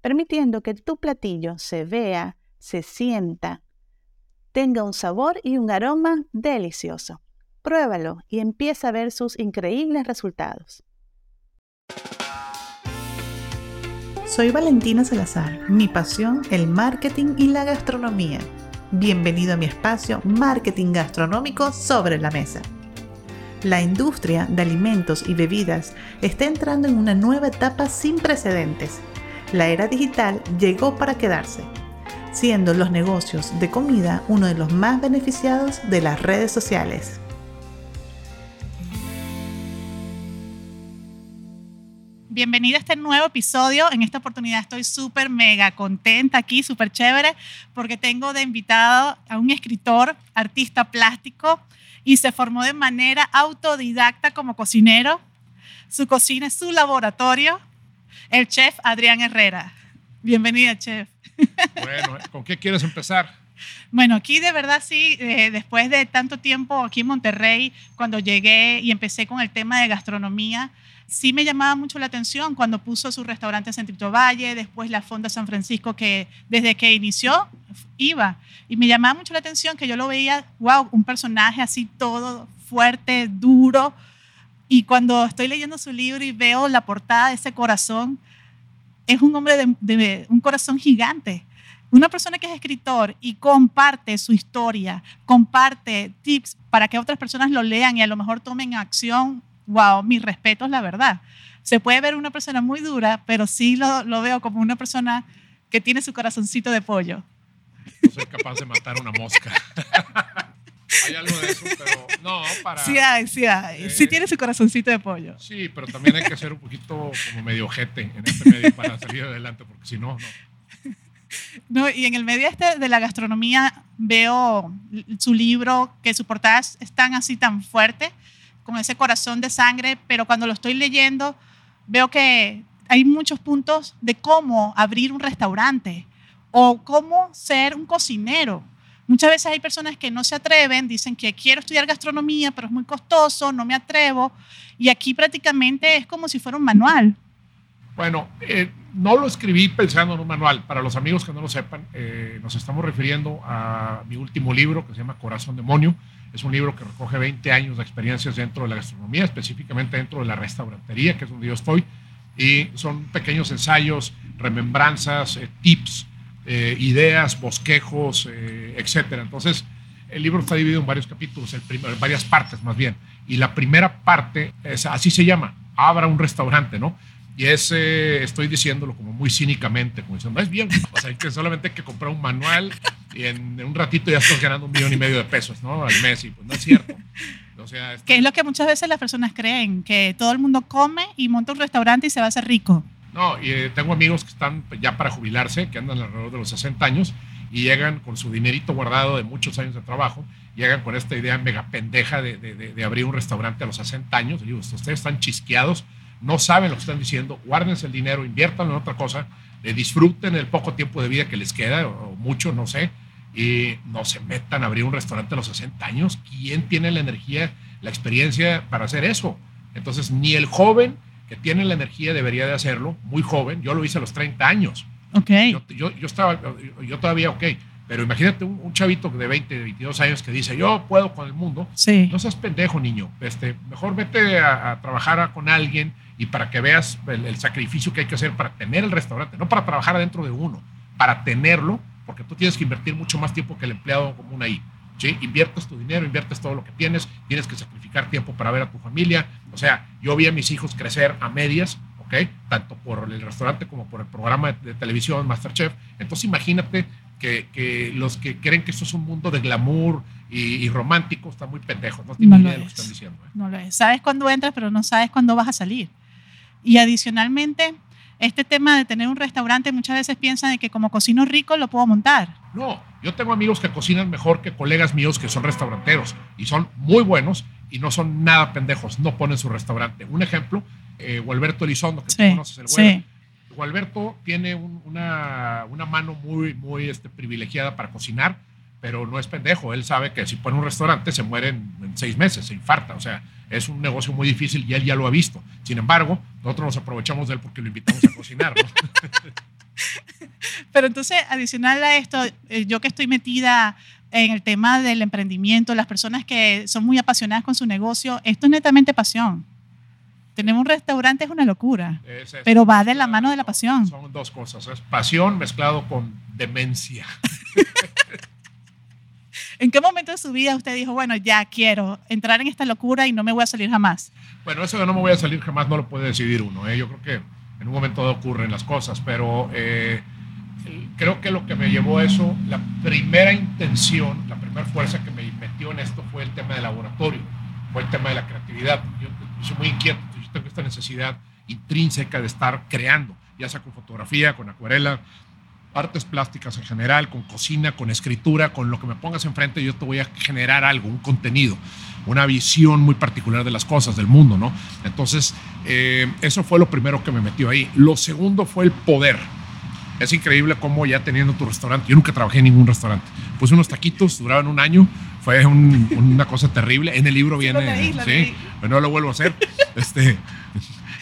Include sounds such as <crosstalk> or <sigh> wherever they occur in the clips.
permitiendo que tu platillo se vea, se sienta, tenga un sabor y un aroma delicioso. Pruébalo y empieza a ver sus increíbles resultados. Soy Valentina Salazar, mi pasión el marketing y la gastronomía. Bienvenido a mi espacio Marketing Gastronómico sobre la Mesa. La industria de alimentos y bebidas está entrando en una nueva etapa sin precedentes. La era digital llegó para quedarse siendo los negocios de comida uno de los más beneficiados de las redes sociales. Bienvenida a este nuevo episodio. En esta oportunidad estoy súper mega contenta aquí, súper chévere, porque tengo de invitado a un escritor, artista plástico y se formó de manera autodidacta como cocinero. Su cocina es su laboratorio, el chef Adrián Herrera. Bienvenida, chef. <laughs> Bueno, ¿con qué quieres empezar? Bueno, aquí de verdad sí, eh, después de tanto tiempo aquí en Monterrey, cuando llegué y empecé con el tema de gastronomía, sí me llamaba mucho la atención cuando puso su restaurante en Centrito Valle, después la Fonda San Francisco, que desde que inició iba. Y me llamaba mucho la atención que yo lo veía, wow, un personaje así todo fuerte, duro. Y cuando estoy leyendo su libro y veo la portada de ese corazón, es un hombre de, un corazón gigante. Una persona que es escritor y comparte su historia, comparte tips para que otras personas lo lean y a lo mejor tomen acción, wow, mis respetos, la verdad. Se puede ver una persona muy dura, pero sí lo, lo veo como una persona que tiene su corazoncito de pollo. No soy capaz de matar una mosca. <laughs> hay algo de eso, pero no, para... Sí hay, sí hay. sí tiene su corazoncito de pollo. Sí, pero también hay que ser un poquito como medio ojete en este medio para salir adelante, porque si no, no. <laughs> No, y en el medio este de la gastronomía veo su libro, que su portada es tan así, tan fuerte, con ese corazón de sangre, pero cuando lo estoy leyendo veo que hay muchos puntos de cómo abrir un restaurante o cómo ser un cocinero Muchas veces hay personas que no se atreven, dicen que quiero estudiar gastronomía, pero es muy costoso, no me atrevo. Y aquí prácticamente es como si fuera un manual. Bueno, eh, no lo escribí pensando en un manual. Para los amigos que no lo sepan, eh, nos estamos refiriendo a mi último libro que se llama Corazón Demonio. Es un libro que recoge 20 años de experiencias dentro de la gastronomía, específicamente dentro de la restaurantería, que es donde yo estoy. Y son pequeños ensayos, remembranzas, eh, tips eh, ideas, bosquejos, eh, etcétera. Entonces, el libro está dividido en varios capítulos, en varias partes más bien. Y la primera parte, es, así se llama, abra un restaurante, ¿no? Y ese, estoy diciéndolo como muy cínicamente, como diciendo, es bien, o sea, que solamente hay que comprar un manual y en, un ratito ya estás ganando un millón y medio de pesos, ¿no? Al mes, y pues no es cierto. O sea, Que es lo que muchas veces las personas creen, que todo el mundo come y monta un restaurante y se va a hacer rico. No, y eh, tengo amigos que están ya para jubilarse, que andan alrededor de los 60 años y llegan con su dinerito guardado de muchos años de trabajo, llegan con esta idea mega pendeja de, abrir un restaurante a los 60 años. digo, ustedes están chisqueados, no saben lo que están diciendo, guárdense el dinero, inviértanlo en otra cosa, eh, disfruten el poco tiempo de vida que les queda, o, mucho, no sé, y no se metan a abrir un restaurante a los 60 años. ¿Quién tiene la energía, la experiencia para hacer eso? Entonces, ni el joven que tiene la energía debería de hacerlo, muy joven. Yo lo hice a los 30 años. Ok. Yo, yo, estaba, yo todavía, ok. Pero imagínate un, chavito de 20, 22 años que dice, yo puedo con el mundo. Sí. No seas pendejo, niño. Este, mejor vete a, trabajar con alguien y para que veas el, sacrificio que hay que hacer para tener el restaurante. No para trabajar adentro de uno, para tenerlo, porque tú tienes que invertir mucho más tiempo que el empleado común ahí. ¿Sí? Inviertes tu dinero, inviertes todo lo que tienes, tienes que sacrificar tiempo para ver a tu familia. O sea, yo vi a mis hijos crecer a medias, ¿ok? Tanto por el restaurante como por el programa de, televisión Masterchef. Entonces imagínate que, los que creen que esto es un mundo de glamour y, romántico están muy pendejos, no tienen idea de lo que están diciendo. ¿eh? No lo es. Sabes cuándo entras, pero no sabes cuándo vas a salir. Y adicionalmente, este tema de tener un restaurante, muchas veces piensan de que como cocino rico lo puedo montar. No, yo tengo amigos que cocinan mejor que colegas míos que son restauranteros y son muy buenos y no son nada pendejos, no ponen su restaurante. Un ejemplo, eh, Gualberto Elizondo, que tú conoces el sí. Gualberto tiene una, una, mano muy, muy este, privilegiada para cocinar, pero no es pendejo. Él sabe que si pone un restaurante se muere en, seis meses, se infarta. O sea, es un negocio muy difícil y él ya lo ha visto. Sin embargo, nosotros nos aprovechamos de él porque lo invitamos a cocinar. <laughs> Pero entonces, adicional a esto, eh, yo que estoy metida en el tema del emprendimiento, las personas que son muy apasionadas con su negocio, esto es netamente pasión. Tener un restaurante es una locura, pero va de la mano de la pasión. Son dos cosas, es pasión mezclado con demencia. <laughs> ¿En qué momento de su vida usted dijo, bueno, ya quiero entrar en esta locura y no me voy a salir jamás? Bueno, eso de no me voy a salir jamás no lo puede decidir uno. ¿eh? Yo creo que en un momento ocurren las cosas, pero eh, creo que lo que me llevó a eso, la primera intención, la primera fuerza que me metió en esto fue el tema del laboratorio, fue el tema de la creatividad. Yo soy muy inquieto, yo tengo esta necesidad intrínseca de estar creando, ya sea con fotografía, con acuarela, artes plásticas en general, con cocina, con escritura, con lo que me pongas enfrente, yo te voy a generar algo, un contenido, una visión muy particular de las cosas, del mundo, ¿no? Entonces, eh, eso fue lo primero que me metió ahí. Lo segundo fue el poder. Es increíble cómo ya teniendo tu restaurante, yo nunca trabajé en ningún restaurante, pues unos taquitos duraban un año, fue una cosa terrible. En el libro viene, sí, pero no lo vuelvo a hacer. este,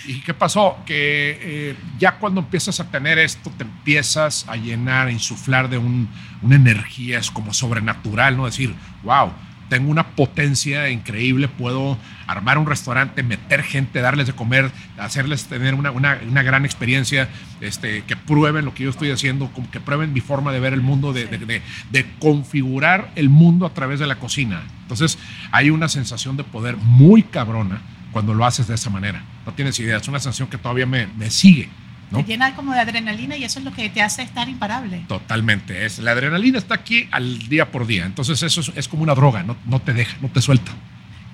¿Y qué pasó? Que eh, ya cuando empiezas a tener esto, te empiezas a llenar, a insuflar de un, una energía, es como sobrenatural, ¿no? Decir, wow, tengo una potencia increíble, puedo armar un restaurante, meter gente, darles de comer, hacerles tener una, una, una gran experiencia, este, que prueben lo que yo estoy haciendo, que prueben mi forma de ver el mundo, de, de, de, configurar el mundo a través de la cocina. Entonces hay una sensación de poder muy cabrona cuando lo haces de esa manera. No tienes idea, es una sensación que todavía me, me sigue. ¿no? Te llena como de adrenalina y eso es lo que te hace estar imparable. Totalmente. Es, la adrenalina está aquí al día por día. Entonces eso es, como una droga, no, no, te deja, no te suelta.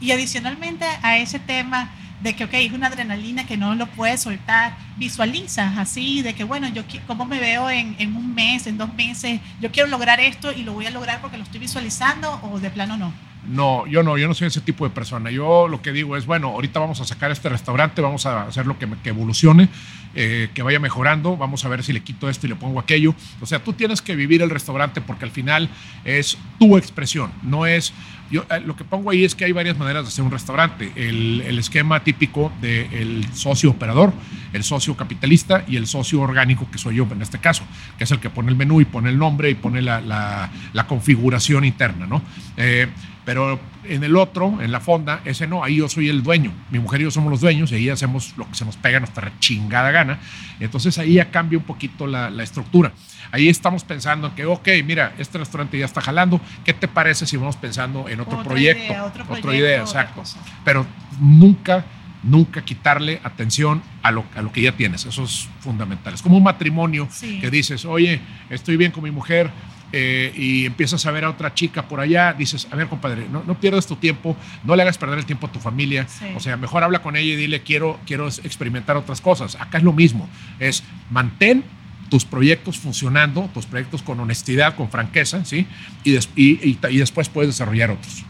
Y adicionalmente a ese tema de que, ok, es una adrenalina que no lo puedes soltar, visualizas así, de que, bueno, yo cómo me veo en, en un mes, en dos meses, yo quiero lograr esto y lo voy a lograr porque lo estoy visualizando o de plano no. No, yo no, yo no soy ese tipo de persona. Yo lo que digo es, bueno, ahorita vamos a sacar este restaurante, vamos a hacer lo que, que evolucione, eh, que vaya mejorando, vamos a ver si le quito esto y le pongo aquello. O sea, tú tienes que vivir el restaurante porque al final es tu expresión, no es... Yo, eh, lo que pongo ahí es que hay varias maneras de hacer un restaurante. El, esquema típico del socio operador, el socio capitalista y el socio orgánico, que soy yo en este caso, que es el que pone el menú y pone el nombre y pone la, la, configuración interna, ¿no? Eh, pero en el otro, en la fonda, ese no, ahí yo soy el dueño. Mi mujer y yo somos los dueños y ahí hacemos lo que se nos pega nuestra chingada gana. Entonces ahí ya cambia un poquito la, estructura. Ahí estamos pensando que, ok, mira, este restaurante ya está jalando. ¿Qué te parece si vamos pensando en otro proyecto? otra idea, exacto. Pero nunca, nunca quitarle atención a lo, a lo que ya tienes. Eso es fundamental. Es como un matrimonio que dices, oye, estoy bien con mi mujer, eh, y empiezas a ver a otra chica por allá, dices, a ver, compadre, no, no pierdas tu tiempo, no le hagas perder el tiempo a tu familia, o sea, mejor habla con ella y dile, quiero, quiero experimentar otras cosas. Acá es lo mismo, es mantén tus proyectos funcionando, tus proyectos con honestidad, con franqueza, ¿sí? Y, y, y, después puedes desarrollar otros.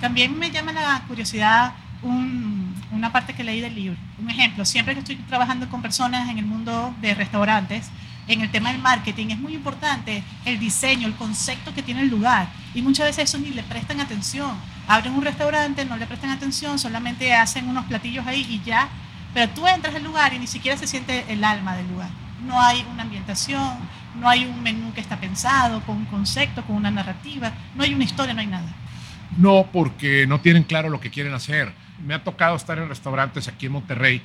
También me llama la curiosidad una parte que leí del libro. Un ejemplo, siempre que estoy trabajando con personas en el mundo de restaurantes, en el tema del marketing es muy importante el diseño, el concepto que tiene el lugar. Y muchas veces eso ni le prestan atención. Abren un restaurante, no le prestan atención, solamente hacen unos platillos ahí y ya. Pero tú entras al lugar y ni siquiera se siente el alma del lugar. No hay una ambientación, no hay un menú que está pensado, con un concepto, con una narrativa, no hay una historia, no hay nada. No, porque no tienen claro lo que quieren hacer. Me ha tocado estar en restaurantes aquí en Monterrey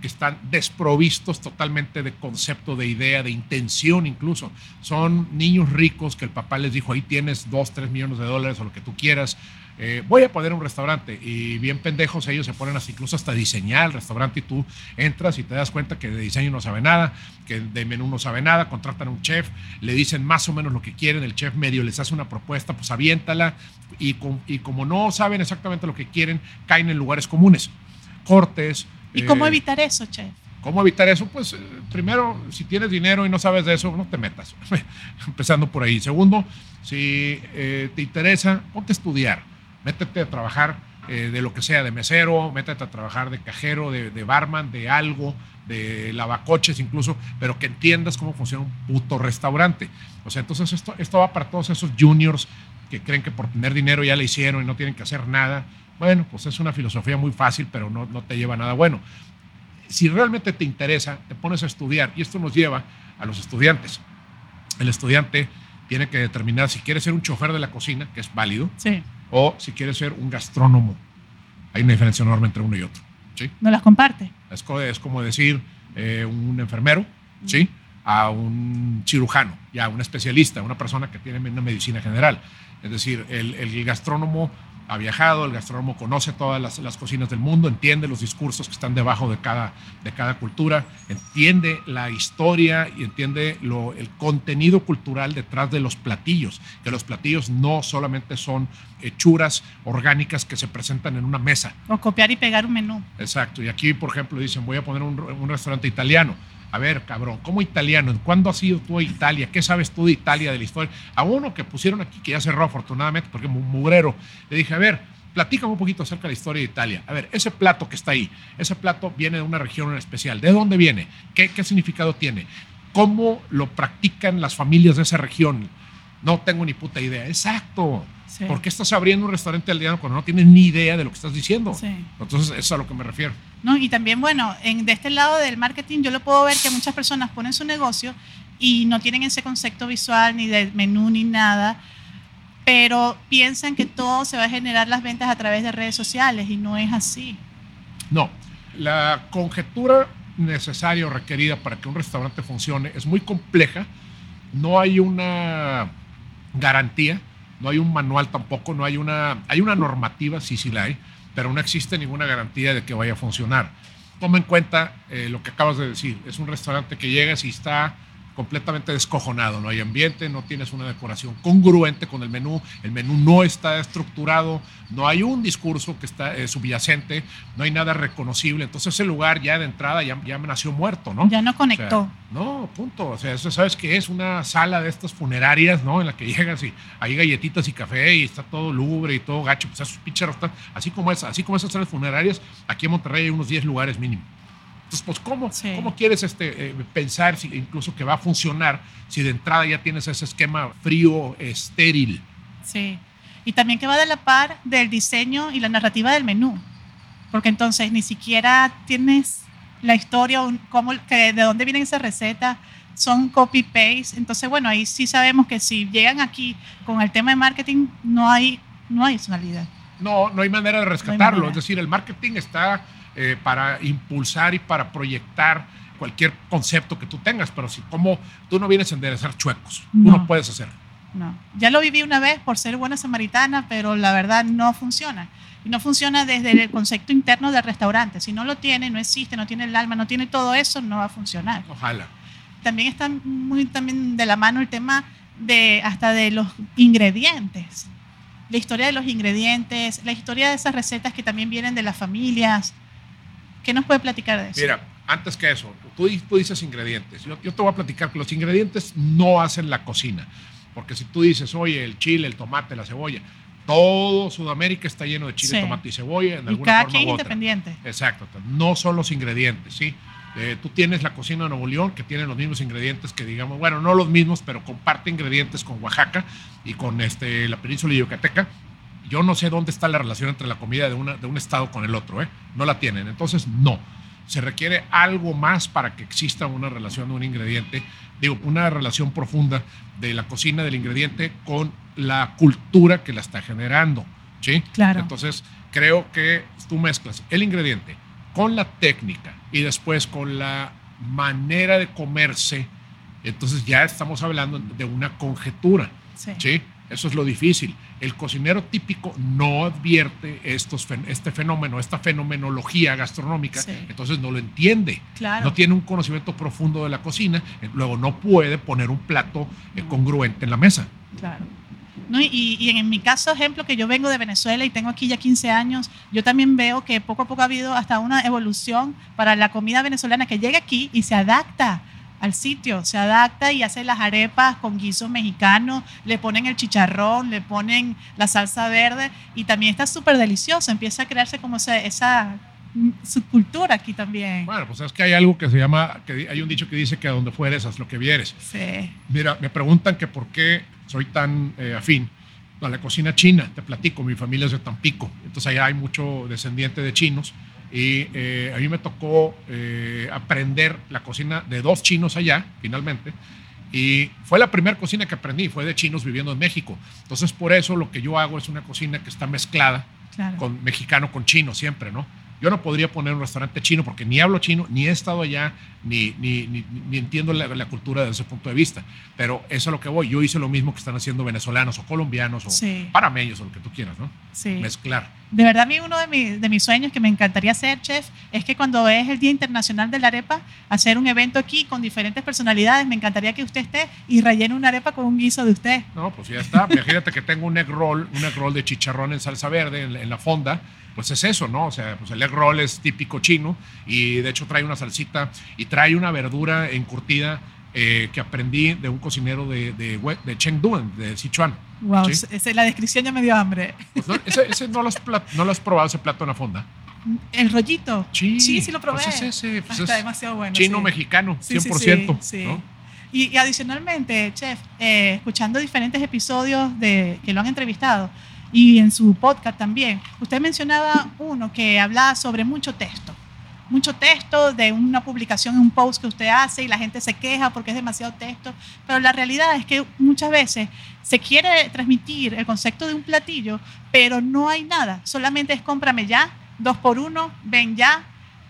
que están desprovistos totalmente de concepto, de idea, de intención incluso. Son niños ricos que el papá les dijo, ahí tienes dos, tres millones de dólares o lo que tú quieras, eh, voy a poner un restaurante. Y bien pendejos ellos se ponen así, incluso hasta diseñar el restaurante y tú entras y te das cuenta que de diseño no sabe nada, que de menú no sabe nada, contratan a un chef, le dicen más o menos lo que quieren, el chef medio les hace una propuesta, pues aviéntala y, y como no saben exactamente lo que quieren, caen en lugares comunes. Cortes, ¿Y cómo eh, evitar eso, chef? ¿Cómo evitar eso? Pues eh, primero, si tienes dinero y no sabes de eso, no te metas. <laughs> Empezando por ahí. Segundo, si eh, te interesa, ponte a estudiar, métete a trabajar eh, de lo que sea, de mesero, métete a trabajar de cajero, de, de, barman, de algo, de lavacoches incluso, pero que entiendas cómo funciona un puto restaurante. O sea, entonces esto, esto va para todos esos juniors que creen que por tener dinero ya le hicieron y no tienen que hacer nada. Bueno, pues es una filosofía muy fácil, pero no, no te lleva a nada bueno si realmente te interesa, te pones a estudiar y esto nos lleva a los estudiantes. El estudiante tiene que determinar si quiere ser un chofer de la cocina, que es válido, Sí. o si quiere ser un gastrónomo. Hay una diferencia enorme entre uno y otro. ¿sí? No las comparte. Es, es como decir eh, un enfermero ¿sí? a un cirujano, ya un especialista, una persona que tiene una medicina general. Es decir, el, el gastrónomo ha viajado, el gastrónomo conoce todas las, las cocinas del mundo, entiende los discursos que están debajo de cada, de cada cultura, entiende la historia y entiende lo, el contenido cultural detrás de los platillos, que los platillos no solamente son hechuras orgánicas que se presentan en una mesa, O copiar y pegar un menú. Exacto. Y aquí, por ejemplo, dicen, voy a poner un, un restaurante italiano. A ver, cabrón, ¿cómo italiano? ¿Cuándo has ido tú a Italia? ¿Qué sabes tú de Italia, de la historia? A uno que pusieron aquí, que ya cerró afortunadamente, porque es mugrero, le dije, a ver, platícame un poquito acerca de la historia de Italia. A ver, ese plato que está ahí, ese plato viene de una región en especial. ¿De dónde viene? ¿Qué, qué significado tiene? ¿Cómo lo practican las familias de esa región? No tengo ni puta idea. Exacto. Sí. ¿Por qué estás abriendo un restaurante italiano cuando no tienes ni idea de lo que estás diciendo? Sí. Entonces, eso es a lo que me refiero. ¿no? Y también, bueno, en, de este lado del marketing yo lo puedo ver que muchas personas ponen su negocio y no tienen ese concepto visual ni de menú ni nada, pero piensan que todo se va a generar las ventas a través de redes sociales y no es así. No, la conjetura necesaria o requerida para que un restaurante funcione es muy compleja. No hay una garantía, no hay un manual tampoco, no hay una, hay una normativa, sí, sí la hay, pero no existe ninguna garantía de que vaya a funcionar. Toma en cuenta eh, lo que acabas de decir, es un restaurante que llegas y está completamente descojonado, no hay ambiente, no tienes una decoración congruente con el menú, el menú no está estructurado, no hay un discurso que está eh, subyacente, no hay nada reconocible, entonces ese lugar ya de entrada ya, ya nació muerto, ¿no? Ya no conectó. O sea, no, punto. O sea, eso sabes que es una sala de estas funerarias, ¿no? En la que llegas y hay galletitas y café y está todo lúgubre y todo gacho. Pues esos pinches así como es, así como esas salas funerarias, aquí en Monterrey hay unos 10 lugares mínimo. Entonces, pues, ¿cómo, Sí. ¿cómo quieres este, eh, pensar si, incluso que va a funcionar si de entrada ya tienes ese esquema frío, estéril? Sí. Y también que va de la par del diseño y la narrativa del menú. Porque entonces ni siquiera tienes la historia, o cómo, que, de dónde vienen esas recetas, son copy-paste. Entonces, bueno, ahí sí sabemos que si llegan aquí con el tema de marketing, no hay, no hay personalidad. No, no hay manera de rescatarlo. manera. Es decir, el marketing está eh, para impulsar y para proyectar cualquier concepto que tú tengas, pero si como tú no vienes a enderezar chuecos, tú No. no puedes hacer. No. Ya lo viví una vez por ser buena samaritana, pero la verdad no funciona. Y no funciona desde el concepto interno del restaurante. Si no lo tiene, no existe, no tiene el alma, no tiene todo eso, no va a funcionar. Ojalá. También está muy también de la mano el tema de hasta de los ingredientes. La historia de los ingredientes, la historia de esas recetas que también vienen de las familias. ¿Qué nos puede platicar de eso? Mira, antes que eso, tú, di- tú dices ingredientes. Yo, yo te voy a platicar que los ingredientes no hacen la cocina. Porque si tú dices, oye, el chile, el tomate, la cebolla, todo Sudamérica está lleno de chile, Sí. tomate y cebolla en y alguna cada forma quien u otra. independiente. Exacto, no son los ingredientes, ¿sí? Eh, tú tienes la cocina de Nuevo León que tiene los mismos ingredientes que digamos, bueno, no los mismos, pero comparte ingredientes con Oaxaca y con este, la península Yucateca. Yo no sé dónde está la relación entre la comida de, una, de un estado con el otro, ¿eh? No la tienen. Entonces, no. Se requiere algo más para que exista una relación de un ingrediente, digo, una relación profunda de la cocina del ingrediente con la cultura que la está generando, ¿sí? Claro. Entonces, creo que tú mezclas el ingrediente con la técnica y después con la manera de comerse, entonces ya estamos hablando de una conjetura, Sí. ¿sí? Eso es lo difícil. El cocinero típico no advierte estos, este fenómeno, esta fenomenología gastronómica, Sí. entonces no lo entiende. Claro. No tiene un conocimiento profundo de la cocina, eh, luego no puede poner un plato eh, congruente en la mesa. Claro. ¿no? Y, y, en mi caso, ejemplo, que yo vengo de Venezuela y tengo aquí ya 15 años, yo también veo que poco a poco ha habido hasta una evolución para la comida venezolana que llega aquí y se adapta al sitio, se adapta y hace las arepas con guisos mexicanos, le ponen el chicharrón, le ponen la salsa verde y también está súper delicioso, empieza a crearse como esa, esa subcultura aquí también. Bueno, pues es que hay algo que se llama, que hay un dicho que dice que a donde fueres haz lo que vieres. Sí. Mira, me preguntan que por qué soy tan eh, afín a la cocina china, te platico, mi familia es de Tampico, entonces allá hay mucho descendiente de chinos y eh, a mí me tocó eh, aprender la cocina de dos chinos allá, finalmente. Y fue la primera cocina que aprendí, fue de chinos viviendo en México. Entonces, por eso lo que yo hago es una cocina que está mezclada Claro. con mexicano con chino siempre, ¿no? Yo no podría poner un restaurante chino porque ni hablo chino, ni he estado allá, ni, ni, ni, ni entiendo la, la, cultura desde ese punto de vista. Pero eso es lo que voy. Yo hice lo mismo que están haciendo venezolanos o colombianos o Sí. panameños o lo que tú quieras, ¿no? Sí. Mezclar. De verdad, a mí uno de, mi- de mis sueños que me encantaría ser chef es que cuando es el Día Internacional de la Arepa, hacer un evento aquí con diferentes personalidades. Me encantaría que usted esté y rellene una arepa con un guiso de usted. No, pues ya está. Imagínate que tengo un egg roll, un egg roll de chicharrón en salsa verde en, en la fonda. Pues es eso, ¿no? O sea, pues el egg roll es típico chino y de hecho trae una salsita y trae una verdura encurtida eh, que aprendí de un cocinero de, de, de Chengdu, de Sichuan. Wow, Sí. la descripción ya me dio hambre. Pues no, ese, ese no, lo has plat- no lo has probado, ese plato en la fonda. El rollito. Sí, sí, sí lo probé. pues es ese, Ah, pues está es demasiado bueno. Chino-mexicano, Sí, sí, 100%. sí, sí. ¿no? Y, y adicionalmente, chef, eh, escuchando diferentes episodios de que lo han entrevistado y en su podcast también, usted mencionaba uno que hablaba sobre mucho texto. Mucho texto de una publicación un post que usted hace y la gente se queja porque es demasiado texto, pero la realidad es que muchas veces se quiere transmitir el concepto de un platillo, pero no hay nada, solamente es cómprame ya, dos por uno, ven ya,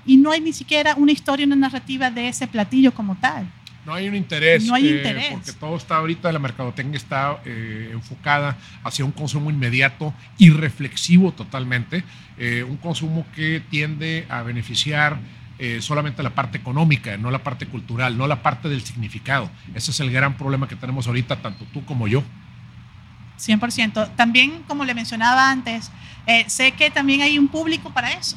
y no hay ni siquiera una historia, una narrativa de ese platillo como tal. No hay un interés. No hay eh, interés. Porque todo está ahorita, la mercadotecnia está eh, enfocada hacia un consumo inmediato y reflexivo totalmente. eh, un consumo que tiende a beneficiar solamente la parte económica, no la parte cultural, no la parte del significado. Ese es el gran problema que tenemos ahorita, tanto tú como yo. 100%. También, como le mencionaba antes, sé que también hay un público para eso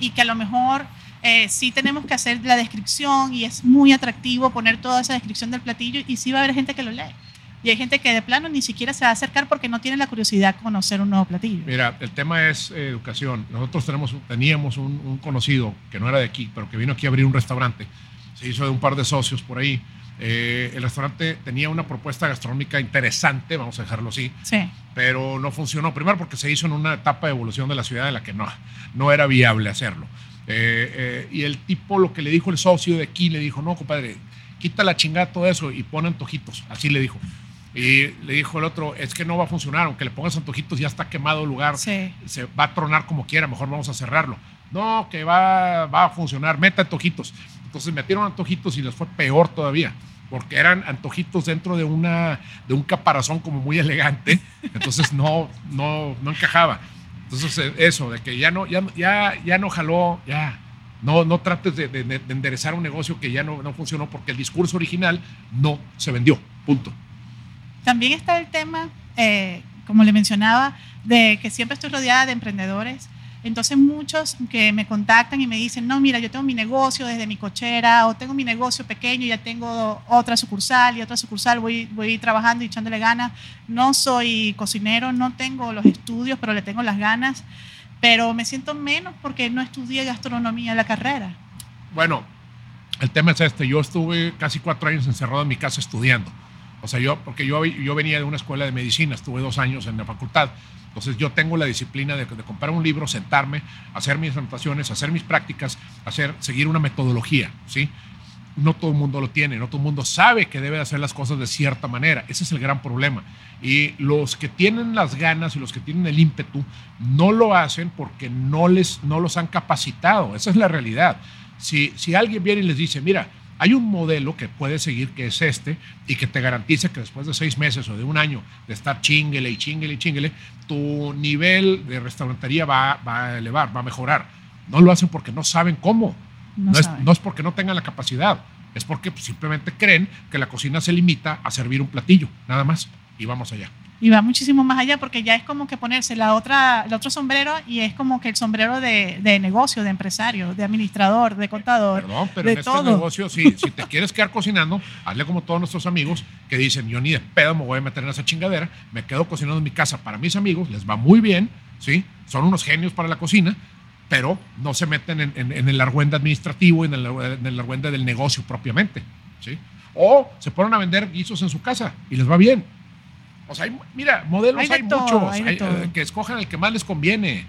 y que a lo mejor eh, sí tenemos que hacer la descripción y es muy atractivo poner toda esa descripción del platillo y sí va a haber gente que lo lee. Y hay gente que de plano ni siquiera se va a acercar porque no tiene la curiosidad de conocer un nuevo platillo. Mira, el tema es eh, educación. Nosotros tenemos, teníamos un, un conocido que no era de aquí, pero que vino aquí a abrir un restaurante. Se hizo de un par de socios por ahí. Eh, el restaurante tenía una propuesta gastronómica interesante, vamos a dejarlo así, Sí, pero no funcionó. Primero porque se hizo en una etapa de evolución de la ciudad en la que no, no era viable hacerlo. Eh, eh, y el tipo, lo que le dijo el socio de aquí, le dijo, no, compadre, quita la chingada todo eso y pon antojitos. Así le dijo. Y le dijo el otro, es que no va a funcionar, aunque le pongas antojitos, ya está quemado el lugar, sí. se va a tronar como quiera, mejor vamos a cerrarlo. No, que va, va a funcionar, meta antojitos. Entonces metieron antojitos y les fue peor todavía, porque eran antojitos dentro de, una, de un caparazón como muy elegante, entonces no, no, no encajaba. Entonces eh, eso, de que ya no, ya, ya, ya no jaló, ya. No, no trates de, de- de enderezar un negocio que ya no, no funcionó porque el discurso original no se vendió. Punto. También está el tema, eh, como le mencionaba, de que siempre estoy rodeada de emprendedores. Entonces muchos que me contactan y me dicen, no, mira, yo tengo mi negocio desde mi cochera o tengo mi negocio pequeño ya tengo otra sucursal y otra sucursal, voy, voy trabajando y echándole ganas. No soy cocinero, no tengo los estudios, pero le tengo las ganas. Pero me siento menos porque no estudié gastronomía en la carrera. Bueno, el tema es este. Yo estuve casi cuatro años encerrado en mi casa estudiando. O sea, yo, porque yo, yo venía de una escuela de medicina, estuve dos años en la facultad. Entonces yo tengo la disciplina de, de comprar un libro, sentarme, hacer mis anotaciones, hacer mis prácticas, hacer, seguir una metodología, ¿sí? No todo el mundo lo tiene, no todo el mundo sabe que debe hacer las cosas de cierta manera. Ese es el gran problema. Y los que tienen las ganas y los que tienen el ímpetu no lo hacen porque no, les, no los han capacitado. Esa es la realidad. Si, si alguien viene y les dice, mira, hay un modelo que puedes seguir que es este y que te garantiza que después de seis meses o de un año de estar chinguele y chinguele y chinguele, tu nivel de restaurantería va, va a elevar, va a mejorar. No lo hacen porque no saben cómo. No No, es, no es porque no tengan la capacidad, es porque pues, simplemente creen que la cocina se limita a servir un platillo, nada más. Y vamos allá. Y va muchísimo más allá porque ya es como que ponerse la otra, el otro sombrero y es como que el sombrero de, de negocio, de empresario, de administrador, de contador. Perdón, pero de en este negocio, si, <laughs> si te quieres quedar cocinando, hazle como todos nuestros amigos que dicen, yo ni de pedo me voy a meter en esa chingadera, me quedo cocinando en mi casa para mis amigos, les va muy bien, ¿sí? Son unos genios para la cocina, pero no se meten en, en- en el argüende administrativo, en el, en el argüende del negocio propiamente, ¿sí? O se ponen a vender guisos en su casa y les va bien. O sea, hay- mira, modelos Hay hay, de todo, muchos, hay hay, eh, que escojan el que más les conviene.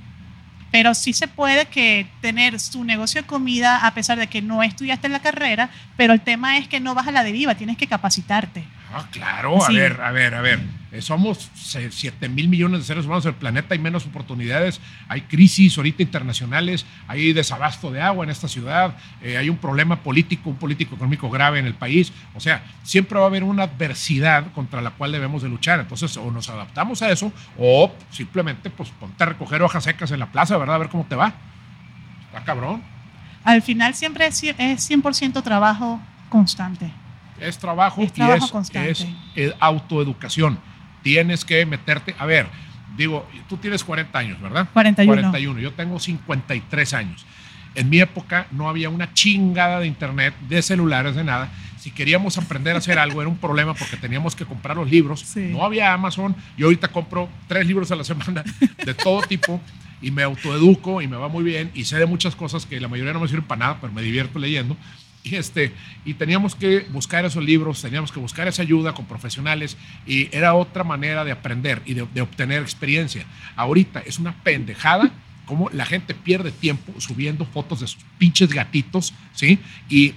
Pero sí se puede que tener su negocio de comida a pesar de que no estudiaste la carrera, pero el tema es que no vas a la deriva, tienes que capacitarte. Ah, claro, Sí. a ver, a ver, a ver. Eh, Somos 7 mil millones de seres humanos en el planeta, hay menos oportunidades, hay crisis ahorita internacionales, hay desabasto de agua en esta ciudad, eh, hay un problema político, un político económico grave en el país. O sea, siempre va a haber una adversidad contra la cual debemos de luchar. Entonces, o nos adaptamos a eso, o simplemente, pues, ponte a recoger hojas secas en la plaza, ¿verdad? A ver cómo te va. Está cabrón. Al final siempre es cien- es 100% trabajo constante. Es trabajo, Es trabajo y es, constante. es, eh, autoeducación. Tienes que meterte. A ver, digo, tú tienes 40 años, ¿verdad? 41. 41. Yo tengo 53 años. En mi época no había una chingada de internet, de celulares, de nada. Si queríamos aprender a hacer <laughs> algo era un problema porque teníamos que comprar los libros. Sí. No había Amazon. Yo ahorita compro tres libros a la semana de todo tipo y me autoeduco y me va muy bien y sé de muchas cosas que la mayoría no me sirven para nada, pero me divierto leyendo. Y, este, y teníamos que buscar esos libros, teníamos que buscar esa ayuda con profesionales y era otra manera de aprender y de, de obtener experiencia. Ahorita es una pendejada como la gente pierde tiempo subiendo fotos de sus pinches gatitos, ¿sí? Y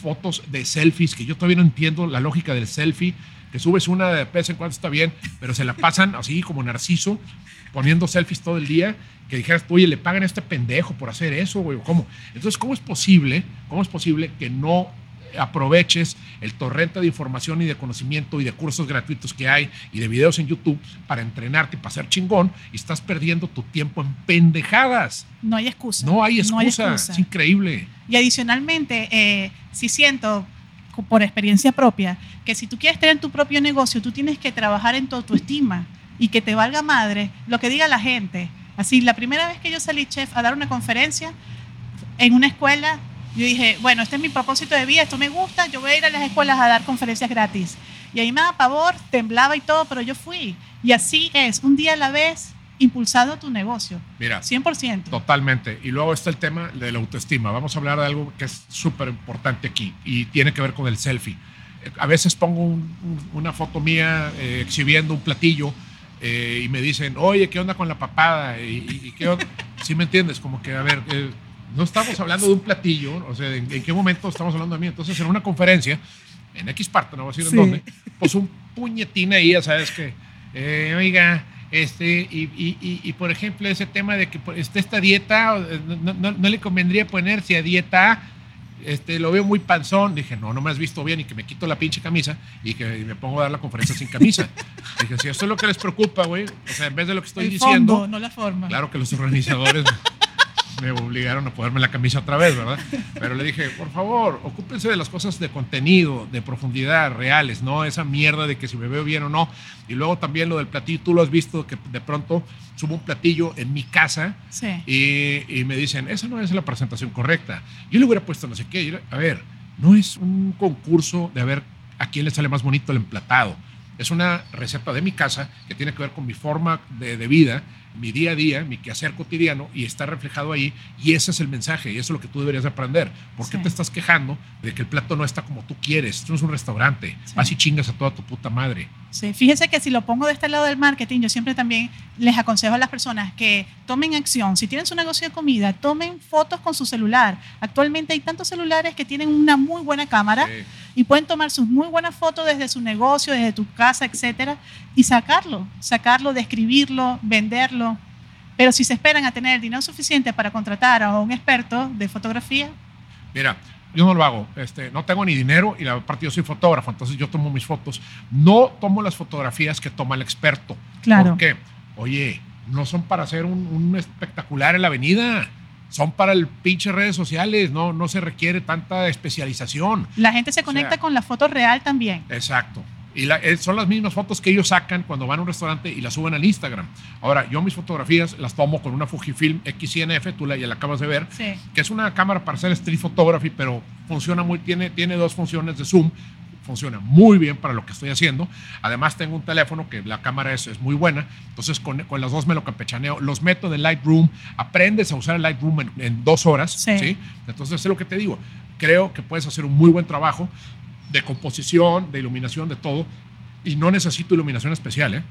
fotos de selfies, que yo todavía no entiendo la lógica del selfie, que subes una de vez en cuando está bien, pero se la pasan así como narciso, poniendo selfies todo el día, que dijeras, oye, le pagan a este pendejo por hacer eso, güey, ¿cómo? Entonces, ¿cómo es posible, cómo es posible que no aproveches el torrente de información y de conocimiento y de cursos gratuitos que hay y de videos en YouTube para entrenarte y para ser chingón y estás perdiendo tu tiempo en pendejadas? No hay excusa. No hay excusa, es increíble. Y adicionalmente, eh, sí siento por experiencia propia que si tú quieres tener tu propio negocio, tú tienes que trabajar en tu autoestima y que te valga madre lo que diga la gente. Así, la primera vez que yo salí chef a dar una conferencia en una escuela, yo dije, bueno, este es mi propósito de vida, esto me gusta, yo voy a ir a las escuelas a dar conferencias gratis. Y ahí me daba pavor, temblaba y todo, pero yo fui. Y así es, un día a la vez, impulsado tu negocio. Mira, 100%. Totalmente. Y luego está el tema de la autoestima. Vamos a hablar de algo que es súper importante aquí y tiene que ver con el selfie. A veces pongo un- un- una foto mía eh, exhibiendo un platillo eh, y me dicen, oye, ¿qué onda con la papada? ¿Y, qué onda? ¿Sí me entiendes? Como que, a ver, eh, no estamos hablando de un platillo, o sea, ¿en, en qué momento estamos hablando de mí? Entonces, en una conferencia, en X parte, no voy a decir Sí. en dónde, pues un puñetín ahí, ya sabes que, eh, oiga, este, y, y- y- y, por ejemplo, ese tema de que pues, esta dieta, no, no- no le convendría ponerse a dieta, este, lo veo muy panzón. Dije, no, no me has visto bien y que me quito la pinche camisa y que me pongo a dar la conferencia sin camisa. <laughs> Dije, si eso es lo que les preocupa, güey, o sea, en vez de lo que estoy el diciendo, fondo, no la forma. Claro que los organizadores me obligaron a ponerme la camisa otra vez, ¿verdad? Pero le dije, por favor, ocúpense de las cosas de contenido, de profundidad, reales, no esa mierda de que si me veo bien o no. Y luego también lo del platillo, tú lo has visto que de pronto subo un platillo en mi casa Sí. y, y me dicen, esa no es la presentación correcta. Yo le hubiera puesto no sé qué. Yo a ver, no es un concurso de a ver a quién le sale más bonito el emplatado. Es una receta de mi casa que tiene que ver con mi forma de, de vida, mi día a día, mi quehacer cotidiano y está reflejado ahí. Y ese es el mensaje y eso es lo que tú deberías de aprender. ¿Por qué Sí. te estás quejando de que el plato no está como tú quieres? Esto no es un restaurante. Sí. Vas y chingas a toda tu puta madre. Sí, fíjense que si lo pongo de este lado del marketing, yo siempre también les aconsejo a las personas que tomen acción. Si tienen su negocio de comida, tomen fotos con su celular. Actualmente hay tantos celulares que tienen una muy buena cámara Sí. Y pueden tomar sus muy buenas fotos desde su negocio, desde tu casa, etcétera, y sacarlo, sacarlo, describirlo, venderlo. Pero si se esperan a tener el dinero suficiente para contratar a un experto de fotografía, Mira, yo no lo hago. Este, no tengo ni dinero y la parte yo soy fotógrafo, entonces yo tomo mis fotos. No tomo las fotografías que toma el experto. Claro. ¿Por qué? Oye, no son para hacer un, un espectacular en la avenida. Son para el pinche redes sociales. No, no se requiere tanta especialización. la gente se conecta sea- con la foto real también. Exacto. Y la- eh, son las mismas fotos que ellos sacan cuando van a un restaurante y las suben al Instagram. Ahora, yo mis fotografías las tomo con una Fujifilm X100F, tú la, ya la acabas de ver, Sí. que es una cámara para hacer street photography, pero funciona muy, tiene, tiene dos funciones de zoom, funciona muy bien para lo que estoy haciendo. Además tengo un teléfono que la cámara es, es muy buena, entonces con, con las dos me lo campechaneo, los meto de Lightroom, aprendes a usar el Lightroom en, en dos horas, Sí. ¿sí? Entonces es lo que te digo, creo que puedes hacer un muy buen trabajo de composición, de iluminación, de todo, y no necesito iluminación especial, ¿eh?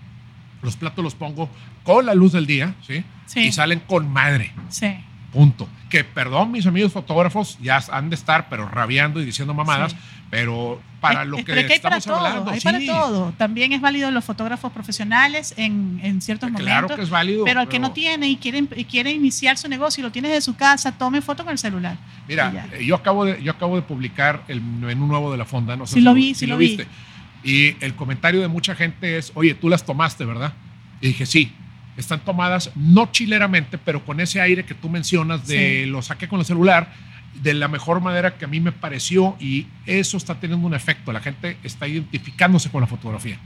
Los platos los pongo con la luz del día, ¿sí? Sí. Y salen con madre. Sí. Punto. Que perdón, mis amigos fotógrafos, ya han de estar, pero rabiando y diciendo mamadas, Sí. pero para lo que pero que hay para estamos todo, hablando, hay sí, para todo. También es válido los fotógrafos profesionales en, en ciertos Claro momentos. que es válido. pero el que no tiene y quiere, y quiere iniciar su negocio y lo tiene desde su casa, tome foto con el celular. Mira, eh, yo acabo, de, yo acabo de publicar el menú nuevo de la fonda, no sé Sí si lo vi, sí si lo vi. viste. Y el comentario de mucha gente es, oye, tú las tomaste, ¿verdad? Y dije, sí, están tomadas no chileramente, pero con ese aire que tú mencionas de Sí. lo saqué con el celular de la mejor manera que a mí me pareció y eso está teniendo un efecto. La gente está identificándose con la fotografía,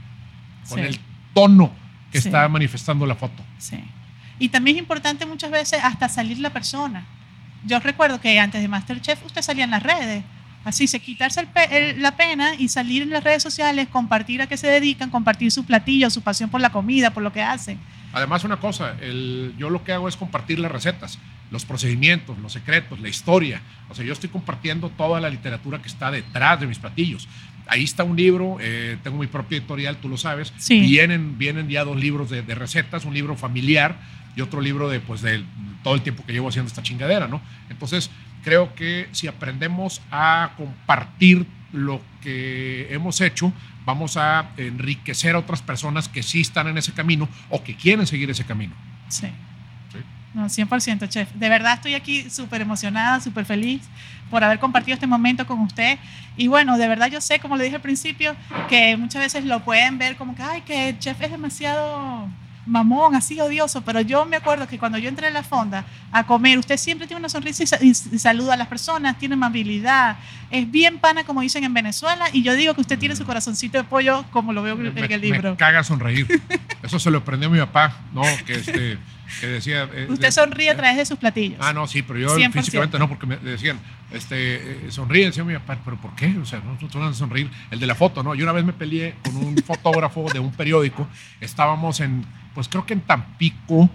con Sí. el tono que Sí. está manifestando la foto. Sí. Y también es importante muchas veces hasta salir la persona. Yo recuerdo que antes de Masterchef usted salía en las redes. Así, se quitarse el pe- el- la pena y salir en las redes sociales, compartir a qué se dedican, compartir su platillo, su pasión por la comida, por lo que hacen. Además, una cosa, el- yo lo que hago es compartir las recetas, los procedimientos, los secretos, la historia. O sea, yo estoy compartiendo toda la literatura que está detrás de mis platillos. Ahí está un libro, eh, tengo mi propia editorial, tú lo sabes. Sí. Vienen, vienen ya dos libros de, de recetas, un libro familiar y otro libro de, pues, de todo el tiempo que llevo haciendo esta chingadera, ¿no? Entonces, creo que si aprendemos a compartir lo que hemos hecho, vamos a enriquecer a otras personas que sí están en ese camino o que quieren seguir ese camino. Sí. Sí. No, 100%, chef. De verdad estoy aquí súper emocionada, súper feliz por haber compartido este momento con usted. Y bueno, de verdad yo sé, como le dije al principio, que muchas veces lo pueden ver como que, ay, que el chef es demasiado mamón, así odioso, pero yo me acuerdo que cuando yo entré a la fonda a comer, usted siempre tiene una sonrisa y, sa- saluda a las personas, tiene amabilidad, es bien pana como dicen en Venezuela y yo digo que usted tiene su corazoncito de pollo como lo veo en Me, el me libro. caga sonreír. Eso se lo aprendió mi papá, ¿no? Que, este, <laughs> que decía... eh, Usted sonríe a través de sus platillos. Ah, no, sí, pero yo 100%. físicamente no, porque me decían, este, eh, sonríe, decía mi papá, pero ¿por qué? O sea, no, no vas a sonreír. El de la foto, ¿no? Yo una vez me peleé con un <laughs> fotógrafo de un periódico, estábamos en, pues creo que en Tampico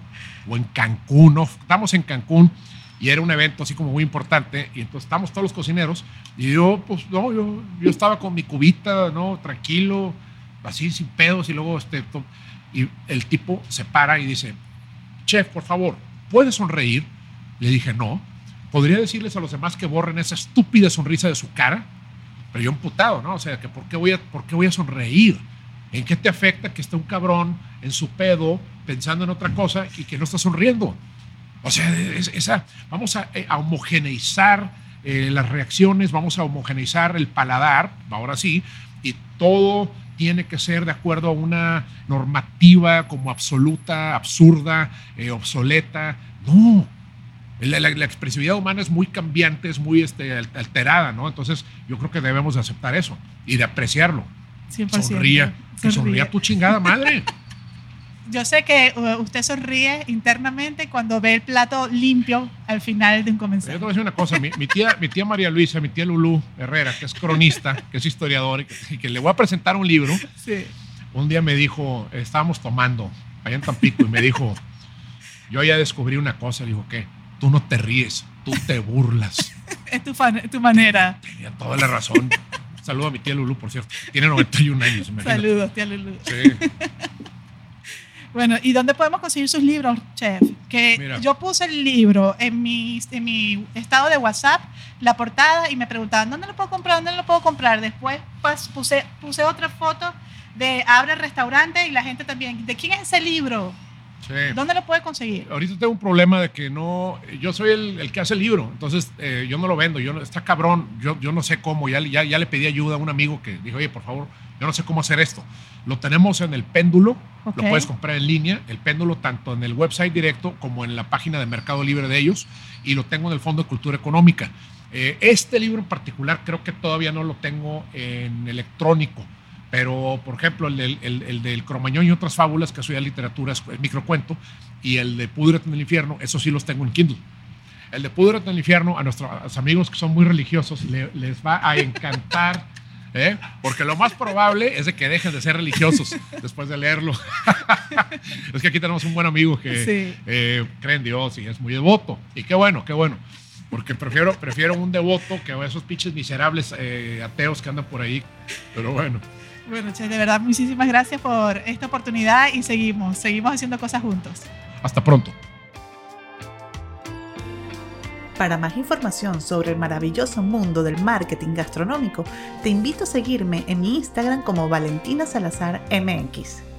o en Cancún, ¿no? Estábamos en Cancún y era un evento así como muy importante y entonces estábamos todos los cocineros y yo, pues, no, yo, yo estaba con mi cubita, ¿no? Tranquilo, así sin pedos y luego, este, to- y el tipo se para y dice, chef, por favor, ¿puede sonreír? Le dije, no. ¿Podría decirles a los demás que borren esa estúpida sonrisa de su cara? Pero yo emputado, ¿no? O sea, que ¿por qué voy a, por qué voy a sonreír? ¿En qué te afecta que esté un cabrón en su pedo pensando en otra cosa y que no está sonriendo? O sea, vamos a, eh, homogeneizar eh, las reacciones, vamos a homogeneizar el paladar, ahora sí, y todo tiene que ser de acuerdo a una normativa como absoluta, absurda, eh, obsoleta. No, la, la- la expresividad humana es muy cambiante, es muy este, al- alterada, ¿no? Entonces yo creo que debemos de aceptar eso y de apreciarlo. 100%. Sonría, que sonría tu chingada madre. <laughs> Yo sé que uh, usted sonríe internamente cuando ve el plato limpio al final de un Yo te comensal. voy a decir una cosa, mi, mi tía, mi tía María Luisa, mi tía Lulú Herrera, que es cronista, que es historiador y que, y que le voy a presentar un libro, Sí. un día me dijo, estábamos tomando allá en Tampico y me dijo, yo ya descubrí una cosa, le dijo, ¿qué? Tú no te ríes, tú te burlas. <laughs> Es tu, fan- tu manera. Tenía toda la razón. Saludo a mi tía Lulú, por cierto. Tiene 91 años, imagínate. Saludos, tía Lulu. Sí. <laughs> Bueno, ¿y dónde podemos conseguir sus libros, chef? Que Mira. yo puse el libro en mi, en mi estado de WhatsApp, la portada, y me preguntaban, ¿dónde lo puedo comprar? ¿Dónde lo puedo comprar? Después pues, puse, puse otra foto de Abre el Restaurante y la gente también, ¿de quién es ese libro? sí. ¿Dónde lo puede conseguir? Ahorita tengo un problema de que no, yo soy el, el que hace el libro, entonces eh, yo no lo vendo, yo no- está cabrón, yo, yo no sé cómo, ya, ya, ya le pedí ayuda a un amigo que dijo, oye, por favor, yo no sé cómo hacer esto. Lo tenemos en el péndulo, Lo puedes comprar en línea, el péndulo tanto en el website directo como en la página de Mercado Libre de ellos, y lo tengo en el Fondo de Cultura Económica. Eh, este libro en particular creo que todavía no lo tengo en electrónico, Pero, por ejemplo, el del, el, el del Cromañón y otras fábulas, que eso ya es literatura, es microcuento, y el de Púdrete en el infierno, eso sí los tengo en Kindle. El de Púdrete en el infierno, a nuestros amigos que son muy religiosos, le, les va a encantar. ¿Eh? Porque lo más probable es de que dejen de ser religiosos <laughs> después de leerlo. <laughs> es que aquí tenemos un buen amigo que Sí. eh, cree en Dios y es muy devoto. Y qué bueno, qué bueno. Porque prefiero, prefiero un devoto que esos pinches miserables eh, ateos que andan por ahí. Pero bueno. Bueno, Che, de verdad, muchísimas gracias por esta oportunidad y seguimos, seguimos haciendo cosas juntos. Hasta pronto. Para más información sobre el maravilloso mundo del marketing gastronómico, te invito a seguirme en mi Instagram como Valentina Salazar MX.